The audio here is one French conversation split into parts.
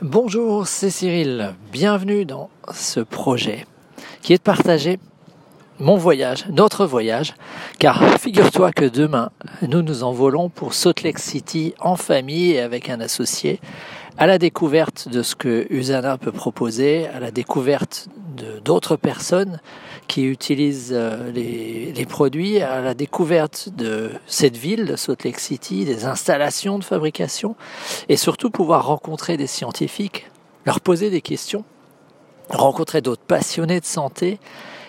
Bonjour, c'est Cyril. Bienvenue dans ce projet qui est de partager mon voyage, notre voyage, car figure-toi que demain, nous nous envolons pour Salt Lake City en famille et avec un associé à la découverte de ce que Usana peut proposer, à la découverte d'autres personnes qui utilisent euh, les, produits, à la découverte de cette ville, de Salt Lake City, des installations de fabrication, et surtout pouvoir rencontrer des scientifiques, leur poser des questions, rencontrer d'autres passionnés de santé,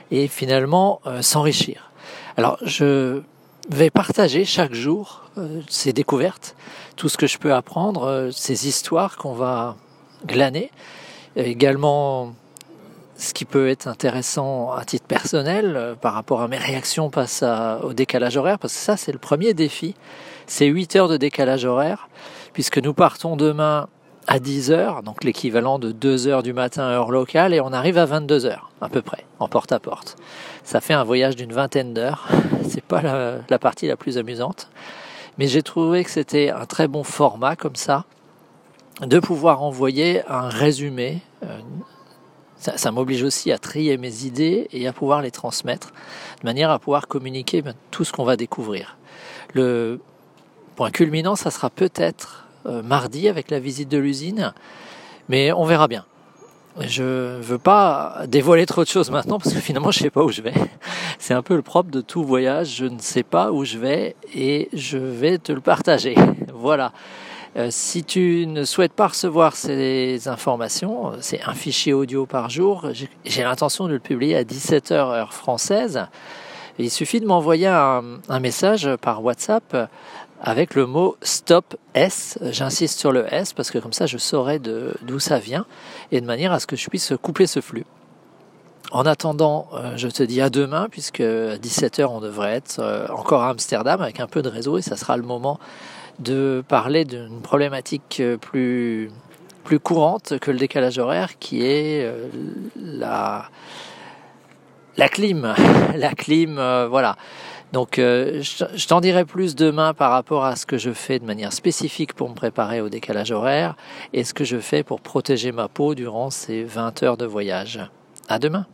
et finalement euh, s'enrichir. Alors je vais partager chaque jour euh, ces découvertes, tout ce que je peux apprendre, ces histoires qu'on va glaner, également ce qui peut être intéressant à titre personnel euh, par rapport à mes réactions face à, au décalage horaire, parce que ça c'est le premier défi, c'est 8 heures de décalage horaire, puisque nous partons demain à 10 heures, donc l'équivalent de 2 heures du matin heure locale, et on arrive à 22 heures à peu près, en porte à porte. Ça fait un voyage d'une vingtaine d'heures. C'est pas la, la, partie la plus amusante, mais j'ai trouvé que c'était un très bon format comme ça, de pouvoir envoyer un résumé. Euh, ça, m'oblige aussi à trier mes idées et à pouvoir les transmettre, de manière à pouvoir communiquer ben, tout ce qu'on va découvrir. Le point culminant, ça sera peut-être euh, mardi avec la visite de l'usine, mais on verra bien. Je ne veux pas dévoiler trop de choses maintenant parce que finalement je ne sais pas où je vais. C'est un peu le propre de tout voyage, je ne sais pas où je vais et je vais te le partager. Voilà. Euh, si tu ne souhaites pas recevoir ces informations, c'est un fichier audio par jour. J'ai l'intention de le publier à 17h heure française. Il suffit de m'envoyer un, un, message par WhatsApp avec le mot stop S. J'insiste sur le S parce que comme ça je saurai d'où ça vient et de manière à ce que je puisse coupler ce flux. En attendant, euh, je te dis à demain puisque à 17h on devrait être euh, encore à Amsterdam avec un peu de réseau et ça sera le moment de parler d'une problématique euh, plus, plus courante que le décalage horaire qui est la, la clim. La clim, voilà. Donc euh, je, je t'en dirai plus demain par rapport à ce que je fais de manière spécifique pour me préparer au décalage horaire et ce que je fais pour protéger ma peau durant ces 20 heures de voyage. À demain